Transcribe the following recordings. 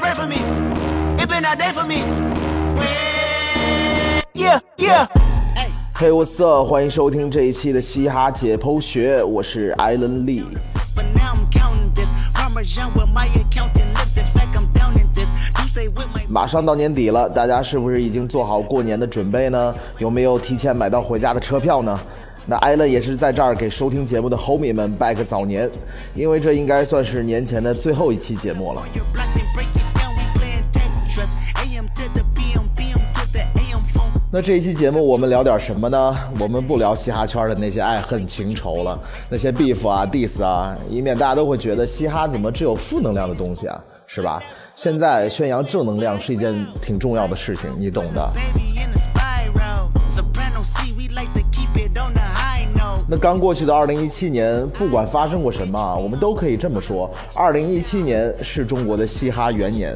refereeheywhatsa 欢迎收听这一期的嘻哈解剖学我是艾伦丽马上到年底了大家是不是已经做好过年的准备呢？有没有提前买到回家的车票呢？那艾伦也是在这儿给收听节目的 homie 们拜个早年因为这应该算是年前的最后一期节目了。那这一期节目我们聊点什么呢？我们不聊嘻哈圈的那些爱恨情仇了，那些 beef 啊、diss 啊，以免大家都会觉得嘻哈怎么只有负能量的东西啊，是吧？现在宣扬正能量是一件挺重要的事情，你懂的。那刚过去的二零一七年，不管发生过什么，我们都可以这么说：二零一七年是中国的嘻哈元年。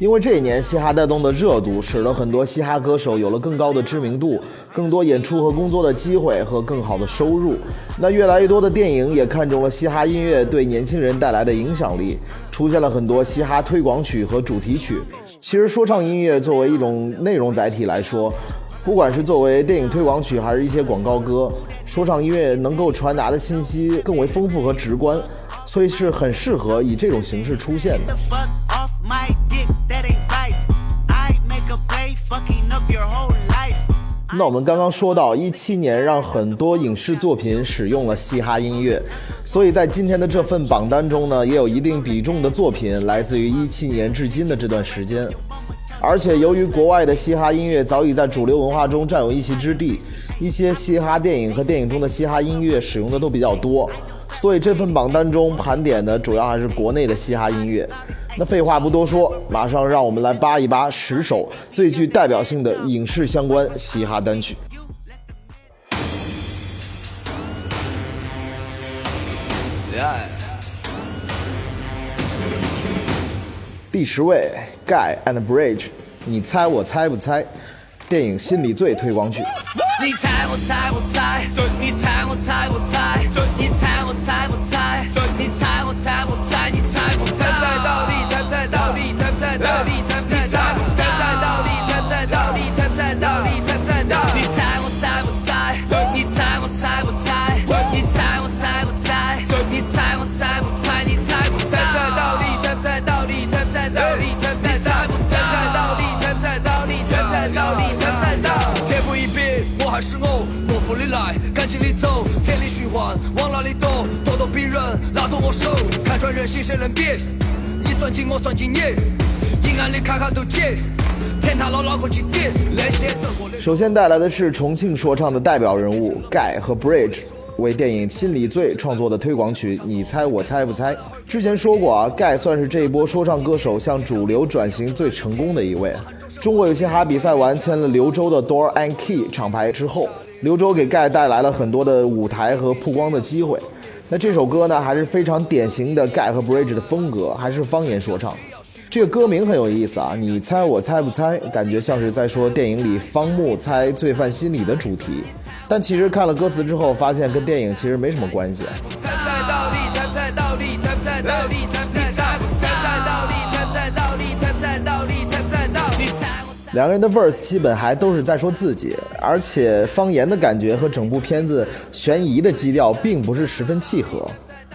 因为这一年嘻哈带动的热度，使得很多嘻哈歌手有了更高的知名度、更多演出和工作的机会和更好的收入。那越来越多的电影也看中了嘻哈音乐对年轻人带来的影响力，出现了很多嘻哈推广曲和主题曲。其实说唱音乐作为一种内容载体来说，不管是作为电影推广曲，还是一些广告歌，说唱音乐能够传达的信息更为丰富和直观，所以是很适合以这种形式出现的。那我们刚刚说到，一七年让很多影视作品使用了嘻哈音乐，所以在今天的这份榜单中呢，也有一定比重的作品来自于一七年至今的这段时间。而且由于国外的嘻哈音乐早已在主流文化中占有一席之地，一些嘻哈电影和电影中的嘻哈音乐使用的都比较多，所以这份榜单中盘点的主要还是国内的嘻哈音乐。那废话不多说，马上让我们来扒一扒十首最具代表性的影视相关嘻哈单曲。第十位，Guy and Bridge，你猜我猜不猜？电影《心理罪》推广曲。你猜我猜我猜，你猜我猜我猜，你猜我猜我猜，我手，看穿人心谁能变？你算计我算计你，阴暗里卡卡都见，天塌了脑壳去点，那些走过的。首先带来的是重庆说唱的代表人物 Guy 和 Bridge 为电影《心理罪》创作的推广曲《你猜我猜不猜》。之前说过啊，Guy 算是这一波说唱歌手向主流转型最成功的一位。中国有嘻哈比赛完签了刘洲的 Door and Key 厂牌之后，刘洲给 Guy 带来了很多的舞台和曝光的机会。那这首歌呢，还是非常典型的 Gai 和 Bridge 的风格，还是方言说唱。这个歌名很有意思啊，你猜我猜不猜？感觉像是在说电影里方木猜罪犯心理的主题，但其实看了歌词之后，发现跟电影其实没什么关系。猜猜到底，猜猜到底，猜猜到底，猜猜两个人的 verse 基本还都是在说自己，而且方言的感觉和整部片子悬疑的基调并不是十分契合。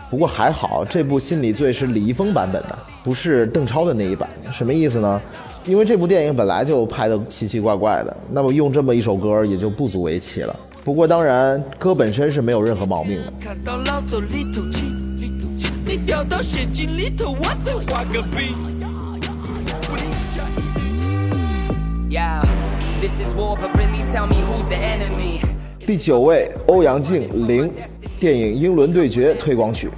不过还好，这部《心理罪》是李易峰版本的，不是邓超的那一版。什么意思呢？因为这部电影本来就拍的奇奇怪怪的，那么用这么一首歌也就不足为奇了。不过当然，歌本身是没有任何毛病的。你掉到陷阱里头，我再画个饼。第九位，欧阳靖零，电影《英伦对决》推广曲。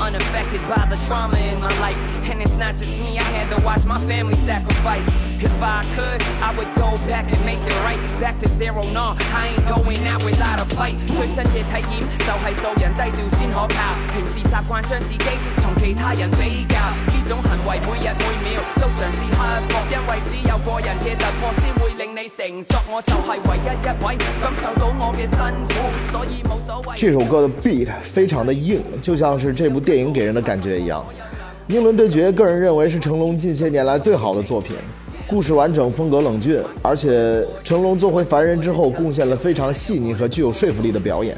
Probably jog my memory. It's all coming back to me now. I can't pretend to be unaffected by the trauma in my life. And it's not just me, I had to watch my family sacrifice. If I could, I would go back and make it right. Back to zero, no, I ain't going out without a fight. 最新嘅体验就系做人低调先可靠。平时习惯将自己同其他人比较，呢 種行為每日每秒都嘗試克服，因為只有個人嘅突破先會令你成熟。我就係唯一一位感受到我嘅辛苦，所以冇所謂。这首歌的 beat 非常的硬，就像是这部电影给人的感觉一样。英伦对决，个人认为是成龙近些年来最好的作品。故事完整，风格冷峻，而且成龙做回凡人之后，贡献了非常细腻和具有说服力的表演。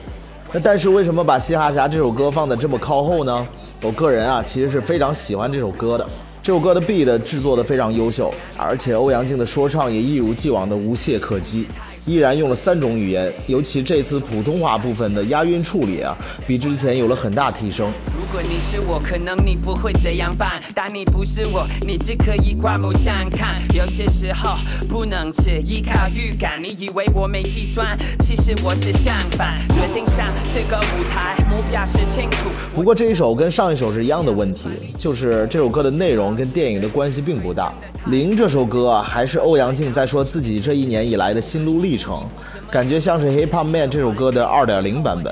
那但是为什么把《嘻哈侠》这首歌放在这么靠后呢？我个人啊，其实是非常喜欢这首歌的。这首歌的 beat 制作的非常优秀，而且欧阳靖的说唱也一如既往的无懈可击。依然用了三种语言，尤其这次普通话部分的押韵处理啊，比之前有了很大提升。如果你是我，可能你不会这样办，但你不是我，你只可以刮目相看。有些时候不能只依靠预感，你以为我没计算，其实我是相反。决定上这个舞台，目标是清楚。不过这一首跟上一首是一样的问题，就是这首歌的内容跟电影的关系并不大。零这首歌啊，还是欧阳靖在说自己这一年以来的心路历程，感觉像是《Hip Hop Man》这首歌的2.0版本。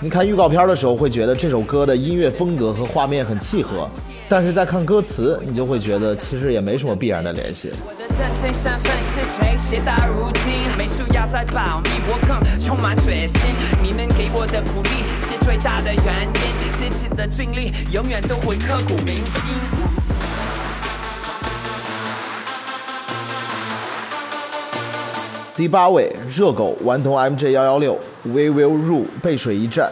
你看预告片的时候会觉得这首歌的音乐风格和画面很契合，但是在看歌词，你就会觉得其实也没什么必然的联系。最大的原因，这次的经历永远都会刻骨铭心。第八位，热狗顽童 MJ 幺幺六，We Will Rule 背水一战，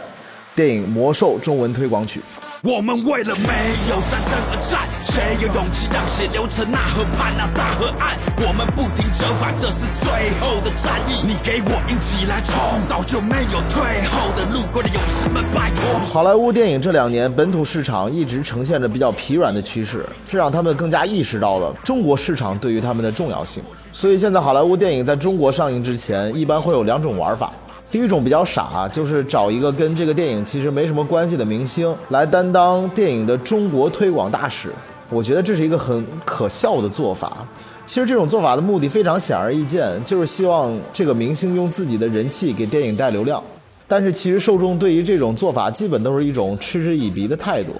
电影《魔兽》中文推广曲。我们为了没有战争而战，谁有勇气让血流成那河畔那大河岸？我们不停折返，这是最后的战役。你给我硬起来冲，早就没有退后的路。过的勇士们，拜托。好莱坞电影这两年本土市场一直呈现着比较疲软的趋势，这让他们更加意识到了中国市场对于他们的重要性。所以现在好莱坞电影在中国上映之前，一般会有两种玩法。第一种比较傻，就是找一个跟这个电影其实没什么关系的明星来担当电影的中国推广大使。我觉得这是一个很可笑的做法。其实这种做法的目的非常显而易见，就是希望这个明星用自己的人气给电影带流量。但是其实受众对于这种做法基本都是一种嗤之以鼻的态度。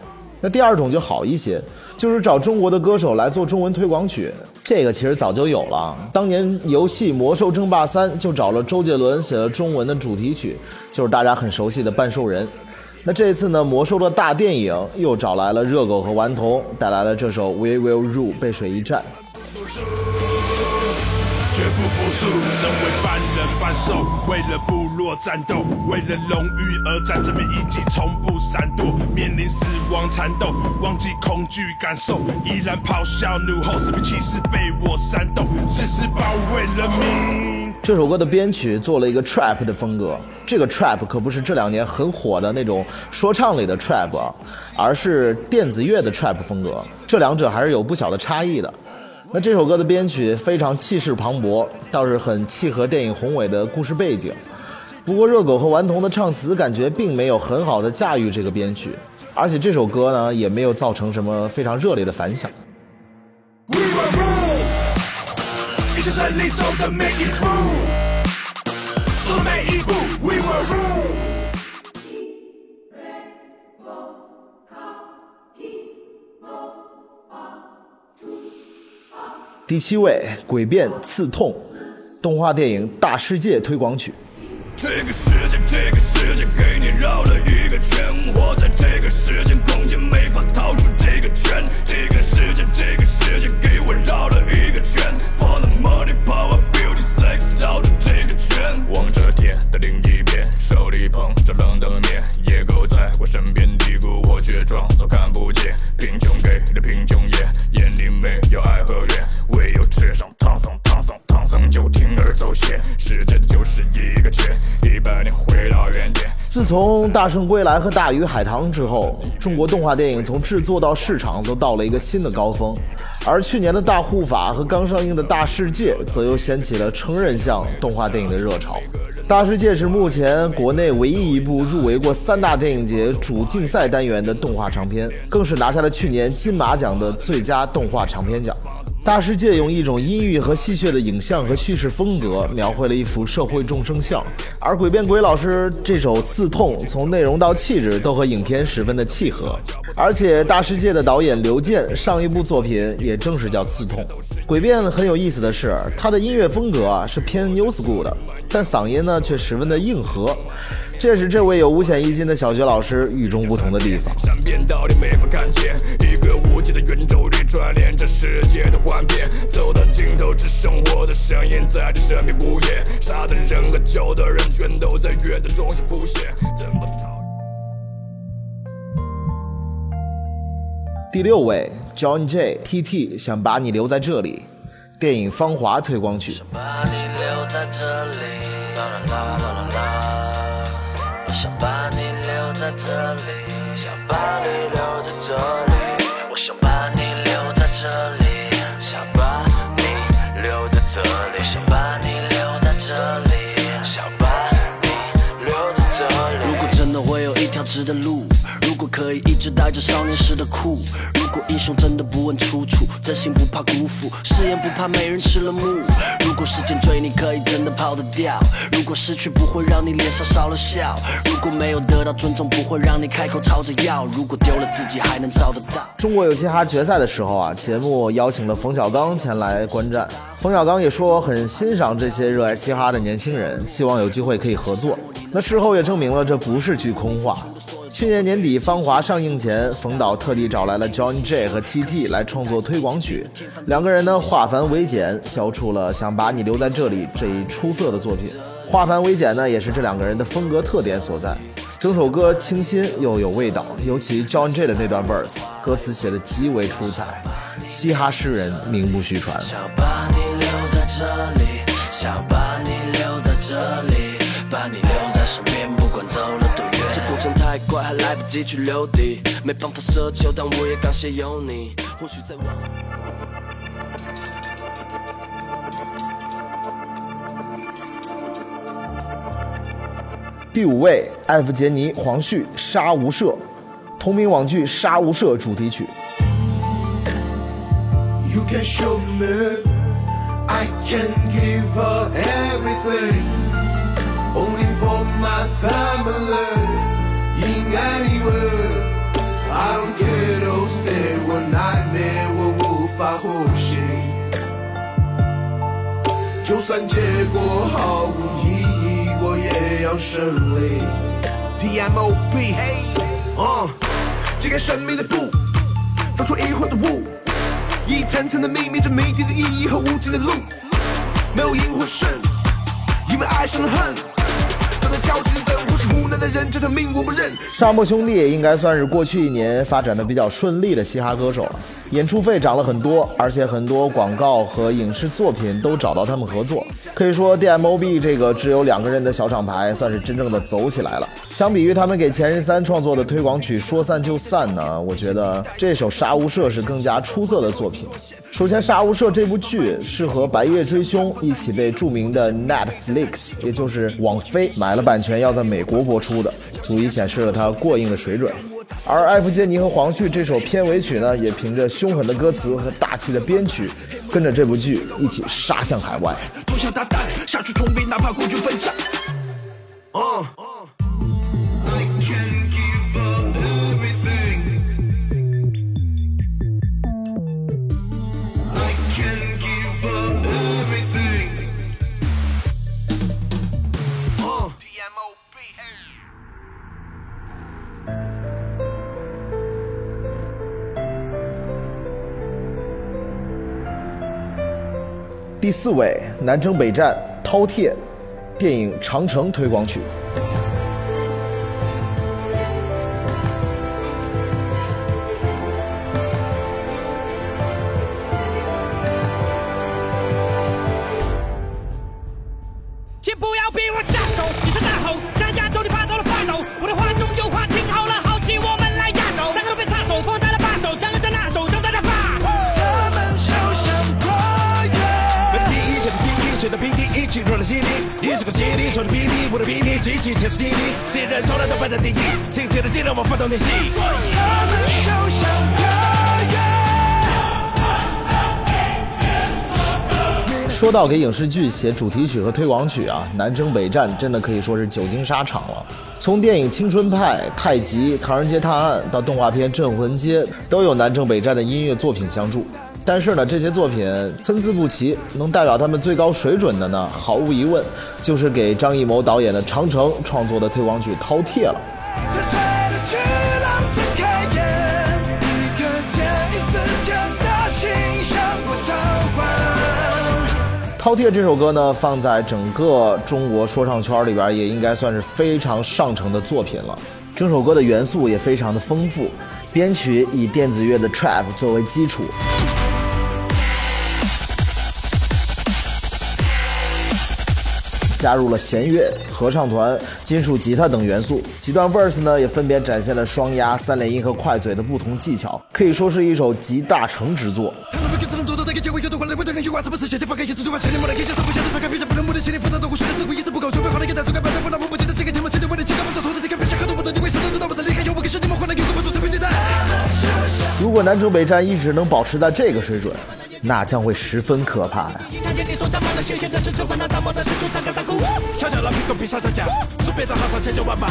那第二种就好一些，就是找中国的歌手来做中文推广曲。这个其实早就有了，当年游戏《魔兽争霸三》就找了周杰伦写了中文的主题曲，就是大家很熟悉的《半兽人》。那这次呢，《魔兽》的大电影又找来了热狗和顽童，带来了这首《We Will Rule》背水一战。绝不服输，身为半人半兽，为了部战斗，为了荣誉而战，这边一击从不闪躲，面临死亡缠斗，忘记恐惧感受，依然咆哮怒吼，士兵气势被我煽动，誓死保卫人民。这首歌的编曲做了一个 trap 的风格，这个 trap 可不是这两年很火的那种说唱里的 trap，而是电子乐的 trap 风格，这两者还是有不小的差异的。那这首歌的编曲非常气势磅礴，倒是很契合电影宏伟的故事背景。不过热狗和顽童的唱词感觉并没有很好的驾驭这个编曲，而且这首歌呢也没有造成什么非常热烈的反响。We will rule，一起胜利走的每一步，走的每一步，We will rule。第七位，《诡辩刺痛》，动画电影《大世界》推广曲。这个世界，这个世界给你绕了一个圈，活在这个时间空间，没法逃出这个圈。这个世界，这个世界给我绕了一个圈，For the money, power, beauty, sex，绕着这个圈。望着天的另一边，手里捧着冷的面，野狗在我身边嘀咕，我却装作看不见。贫穷给了贫穷从《大圣归来》和《大鱼海棠》之后，中国动画电影从制作到市场都到了一个新的高峰，而去年的大护法和刚上映的大世界，则又掀起了成人向动画电影的热潮。大世界是目前国内唯一一部入围过三大电影节主竞赛单元的动画长片，更是拿下了去年金马奖的最佳动画长片奖。大世界用一种阴郁和戏谑的影像和叙事风格，描绘了一幅社会众生相。而鬼变鬼老师这首《刺痛》，从内容到气质都和影片十分的契合。而且大世界的导演刘健上一部作品也正是叫《刺痛》。鬼变很有意思的是，他的音乐风格啊是偏 new school 的，但嗓音呢却十分的硬核。这是这位有五险一金的小学老师与众不同的地方。善变道理没法看见，一个无解的圆周率串联着世界的幻变，走到尽头，只剩我的声音在这神秘午夜。杀的人和救的人，全都在乐的中心浮现。怎么逃？第六位，John J T T 想把你留在这里，电影《芳华》推广曲。把你留在这里，啦啦啦啦啦啦，想把你留在这里，想把你留在这里，我想把你留在这里，想把你留在这里，想把你留在这里，想把你留在这里。如果真的会有一条直的路，如果可以一直带着少年时的酷，如果英雄真的不问出处，真心不怕辜负，誓言不怕没人吃了幕。如果时间追你可以真的跑得掉，如果失去不会让你脸上少了笑，如果没有得到尊重不会让你开口吵着要，如果丢了自己还能找得到。中国有嘻哈决赛的时候啊，节目邀请了冯小刚前来观战。冯小刚也说很欣赏这些热爱嘻哈的年轻人，希望有机会可以合作。那事后也证明了这不是句空话。去年年底《芳华》上映前，冯导特地找来了 John J 和 TT 来创作推广曲，两个人呢化繁为简，交出了《想把你留在这里》这一出色的作品。化繁为简呢，也是这两个人的风格特点所在。整首歌清新又有味道，尤其 John J 的那段 verse，歌词写的极为出彩，嘻哈诗人名不虚传。在这里，想把你留在这里，把你留在身边，不管走了多远。这过程太快，还来不及去留底，没办法奢求，但我也感谢有你。或许在往。第五位，艾弗杰尼·黄旭《杀无赦》，同名网剧《杀无赦》主题曲。You can show me, can give her everything. Only for my family, in anywhere. I don't care those days were nightmare 我无法呼吸。就算结果毫无意义，我也要胜利。TMOB，嘿，嗯，揭开生命的布，放出疑惑的雾。一层层的秘密，这谜底的意义和无尽的路， 没有赢或胜，因为爱生恨。沙漠兄弟应该算是过去一年发展的比较顺利的嘻哈歌手了，演出费涨了很多，而且很多广告和影视作品都找到他们合作。可以说，DMOB 这个只有两个人的小厂牌算是真正的走起来了。相比于他们给前任三创作的推广曲《说散就散》呢，我觉得这首《杀无赦》是更加出色的作品。首先，《杀无赦》这部剧是和《白夜追凶》一起被著名的 Netflix，也就是网飞买了版权，要在美国播出的，足以显示了它过硬的水准。而艾弗杰尼和黄旭这首片尾曲呢，也凭着凶狠的歌词和大气的编曲，跟着这部剧一起杀向海外。脱下大胆，杀出重围，哪怕孤军奋战。第四位，南征北战，饕餮，电影《长城》推广曲。地，一起热了心里。你是个接力，说的秘密，我的秘密，机器全是机理。这些人从来都摆在第一，今天的技能我发动练习。他们就像跨越。说到给影视剧写主题曲和推广曲啊，南征北战真的可以说是久经沙场了。从电影《青春派》《太极》《唐人街探案》到动画片《镇魂街》，都有南征北战的音乐作品相助。但是呢，这些作品参差不齐，能代表他们最高水准的呢，毫无疑问就是给张艺谋导演的《长城》创作的推广曲《饕餮》了。《饕餮》这首歌呢，放在整个中国说唱圈里边，也应该算是非常上乘的作品了。整首歌的元素也非常的丰富，编曲以电子乐的 trap 作为基础，加入了弦乐、合唱团、金属吉他等元素。几段 verse 呢，也分别展现了双压、三连音和快嘴的不同技巧，可以说是一首集大成之作。如果南征北战一直能保持在这个水准，那将会十分可怕呀。剑，你手沾满了鲜血的是这般那大漠的是出长杆大鼓。悄悄地屁股皮上上架，说别再好上千九万八。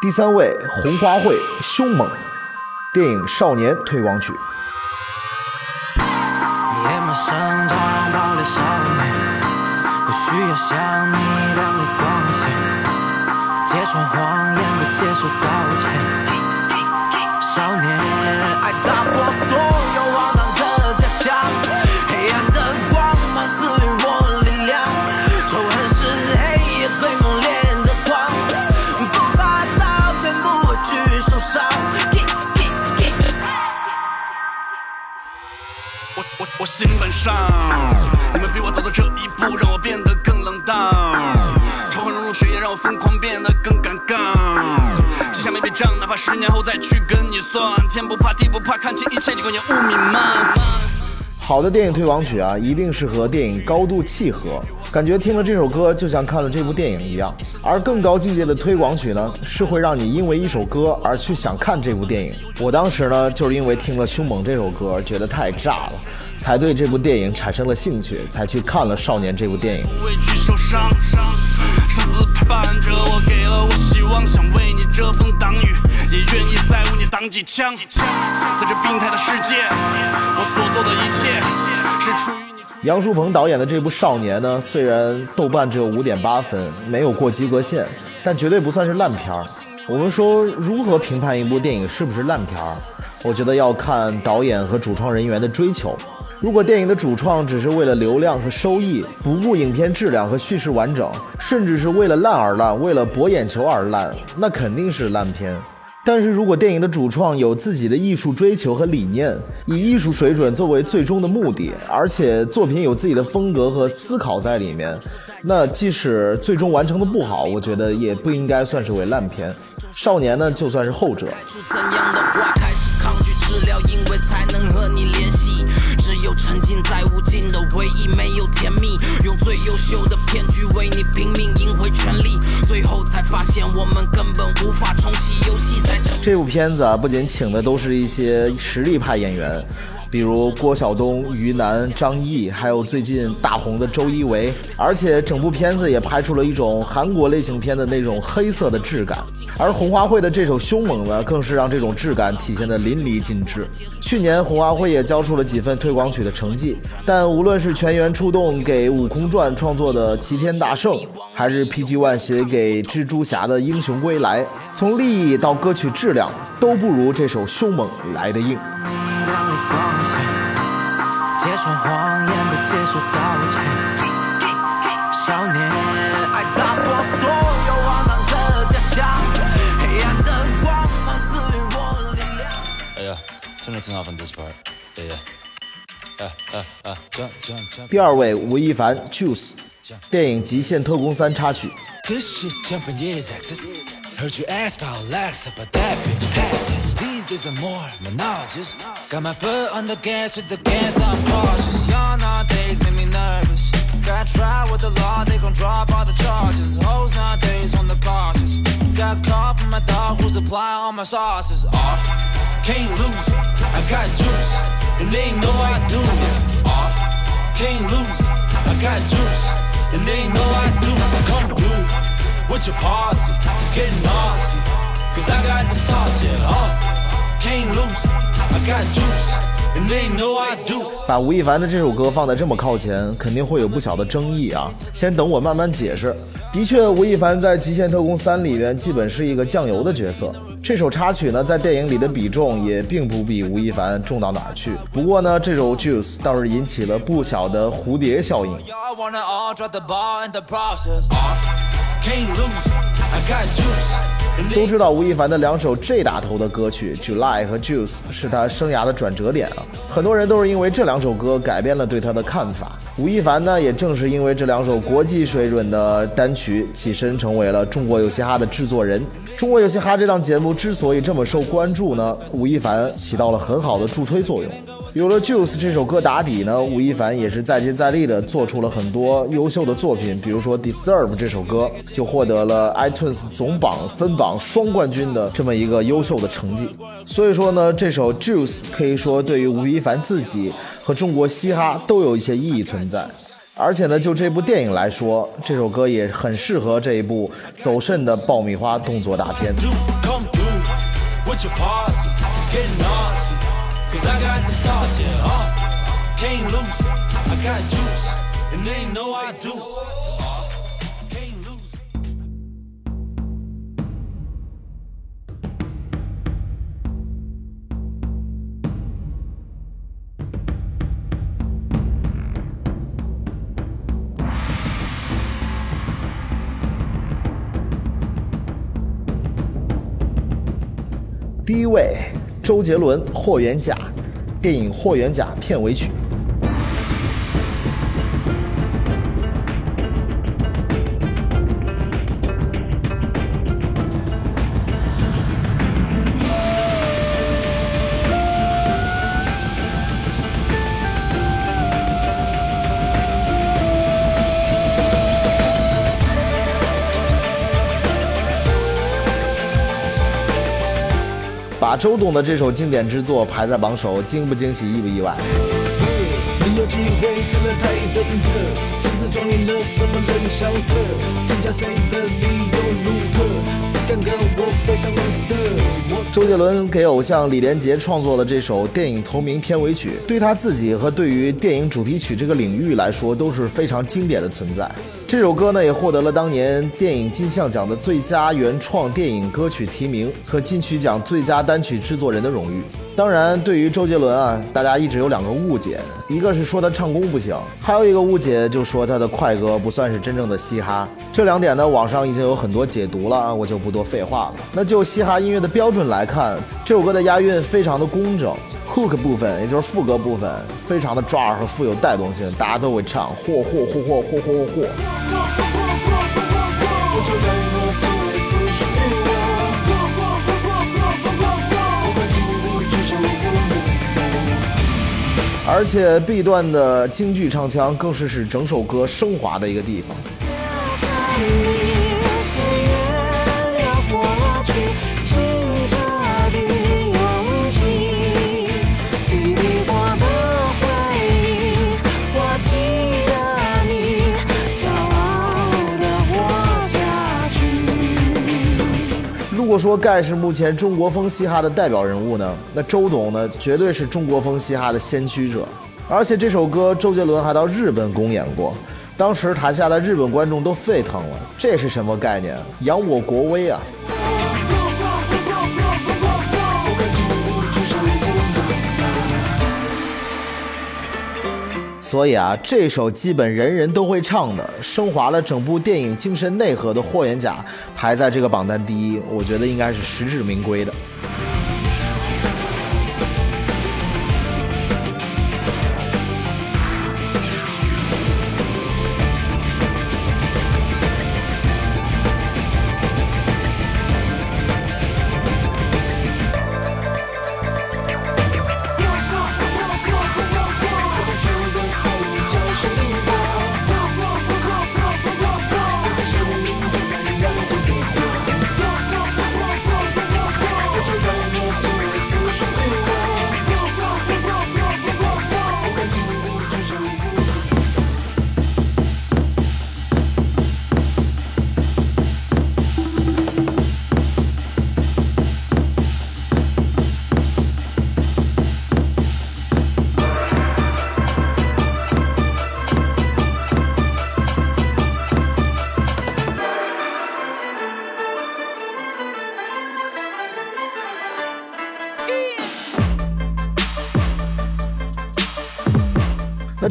第三位，红花会凶猛，电影《少年》推广曲。穿谎言不接受道歉。少年，爱打破所有荒唐的假象，黑暗的光芒赐予我力量，仇恨是黑夜最猛烈的光，不怕刀剑，不畏惧受伤。我我我心本善，你们逼我走到这一步，让我变得更冷淡。仇恨融入血液，让我疯狂变得更尴尬。记下每笔账，哪怕十年后再去跟你算。天不怕地不怕，看清一切，几个烟雾弥漫。好的电影推广曲啊，一定是和电影高度契合，感觉听了这首歌就像看了这部电影一样。而更高境界的推广曲呢，是会让你因为一首歌而去想看这部电影。我当时呢，就是因为听了《凶猛》这首歌，觉得太炸了，才对这部电影产生了兴趣，才去看了《少年》这部电影。也愿意再为你挡几枪。在这病态的世界，我所做的一切是出于。杨树鹏导演的这部《少年》呢，虽然豆瓣只有五点八分，没有过及格线，但绝对不算是烂片儿。我们说如何评判一部电影是不是烂片儿？我觉得要看导演和主创人员的追求。如果电影的主创只是为了流量和收益，不顾影片质量和叙事完整，甚至是为了烂而烂，为了博眼球而烂，那肯定是烂片。但是如果电影的主创有自己的艺术追求和理念，以艺术水准作为最终的目的，而且作品有自己的风格和思考在里面，那即使最终完成的不好，我觉得也不应该算是为烂片。少年呢，就算是后者。怎样的话，开始抗拒治疗，因为才能和你联系。沉浸在无尽的回忆，没有甜蜜。用最优秀的骗局为你拼命赢回权利，最后才发现我们根本无法重启游戏。在这这部片子啊，不仅请的都是一些实力派演员，比如郭晓东、于南、张译，还有最近大红的周一围，而且整部片子也拍出了一种韩国类型片的那种黑色的质感。而红花会的这首《凶猛》呢，更是让这种质感体现的淋漓尽致。去年红花会也交出了几份推广曲的成绩，但无论是全员出动给《悟空传》创作的《齐天大圣》，还是 PG One 写给蜘蛛侠的《英雄归来》，从利益到歌曲质量，都不如这首《凶猛》来的硬。揭穿谎言不接受道歉。少年，爱打破所有荒唐的假象，黑暗的光芒赐予我力量。Hey, uh, turn the thing off on this part. Yeah, yeah. Uh, uh, uh, jump, jump, jump. 第二位吴亦凡 Juice，电影《极限特工三》插曲。This shit jumping, yeah, it's active. Heard you ask about Lex, but that bitch past tense. Days are more menages. Got my foot on the gas with the gas, I'm cautious. Y'all nowadays make me nervous. Got tried with the law, they gon' drop all the charges. Hoes nowadays on the cautious. Got caught from my dog who supply all my sauces. Ah, can't lose. I got juice, and they know I do. Ah, can't lose. I got juice, and they know I do. Come through with your posse, get nasty. Cause I got the sauce, yeah. Ah, 把吴亦凡的这首歌放在这么靠前，肯定会有不小的争议啊。先等我慢慢解释。的确，吴亦凡在《极限特工三》里面基本是一个酱油的角色。这首插曲呢，在电影里的比重也并不比吴亦凡重到哪儿去。不过呢，这首 Juice 倒是引起了不小的蝴蝶效应。都知道吴亦凡的两首 J 打头的歌曲《July》和《Juice》是他生涯的转折点啊，很多人都是因为这两首歌改变了对他的看法。吴亦凡呢，也正是因为这两首国际水准的单曲，起身成为了中国有嘻哈的制作人。中国有嘻哈这档节目之所以这么受关注呢，吴亦凡起到了很好的助推作用。有了《Juice》这首歌打底呢，吴亦凡也是再接再厉的做出了很多优秀的作品，比如说《Deserve》这首歌就获得了 iTunes 总榜分榜双冠军的这么一个优秀的成绩。所以说呢，这首《Juice》可以说对于吴亦凡自己和中国嘻哈都有一些意义存在。而且呢，就这部电影来说，这首歌也很适合这一部走肾的爆米花动作大片。Cause I got the sauce, yeah, can't lose. I got juice, and they know I do. Can't lose. D 位。周杰伦《霍元甲》，电影《霍元甲》片尾曲。把周董的这首经典之作排在榜首，惊不惊喜，意不意外？你有机会可能太等着，甚至装演了什么人小册，评价谁的理由如何？只敢跟我背上的。周杰伦给偶像李连杰创作的这首电影同名片尾曲，对他自己和对于电影主题曲这个领域来说都是非常经典的存在。这首歌呢，也获得了当年电影金像奖的最佳原创电影歌曲提名和金曲奖最佳单曲制作人的荣誉。当然，对于周杰伦啊，大家一直有两个误解，一个是说他唱功不行，还有一个误解就说他的快歌不算是真正的嘻哈。这两点呢，网上已经有很多解读了，我就不多废话了。那就嘻哈音乐的标准来看，这首歌的押韵非常的工整，hook 部分也就是副歌部分非常的抓耳和富有带动性，大家都会唱，嚯嚯嚯嚯嚯嚯嚯。而且 B 段的京剧唱腔更是使整首歌升华的一个地方。果说盖是目前中国风嘻哈的代表人物呢，那周董呢绝对是中国风嘻哈的先驱者。而且这首歌周杰伦还到日本公演过，当时台下的日本观众都沸腾了。这是什么概念？扬我国威啊！所以啊，这首基本人人都会唱的，升华了整部电影精神内核的《霍元甲》，排在这个榜单第一，我觉得应该是实至名归的。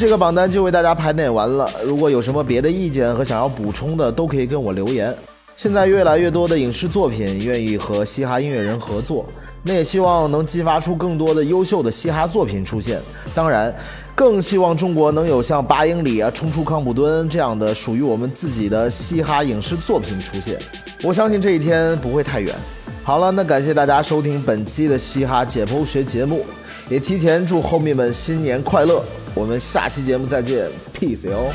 这个榜单就为大家盘点完了。如果有什么别的意见和想要补充的，都可以跟我留言。现在越来越多的影视作品愿意和嘻哈音乐人合作，那也希望能激发出更多的优秀的嘻哈作品出现。当然，更希望中国能有像八英里啊、冲出康普敦这样的属于我们自己的嘻哈影视作品出现。我相信这一天不会太远。好了，那感谢大家收听本期的嘻哈解剖学节目，也提前祝后面们新年快乐。我们下期节目再见，peace 哟。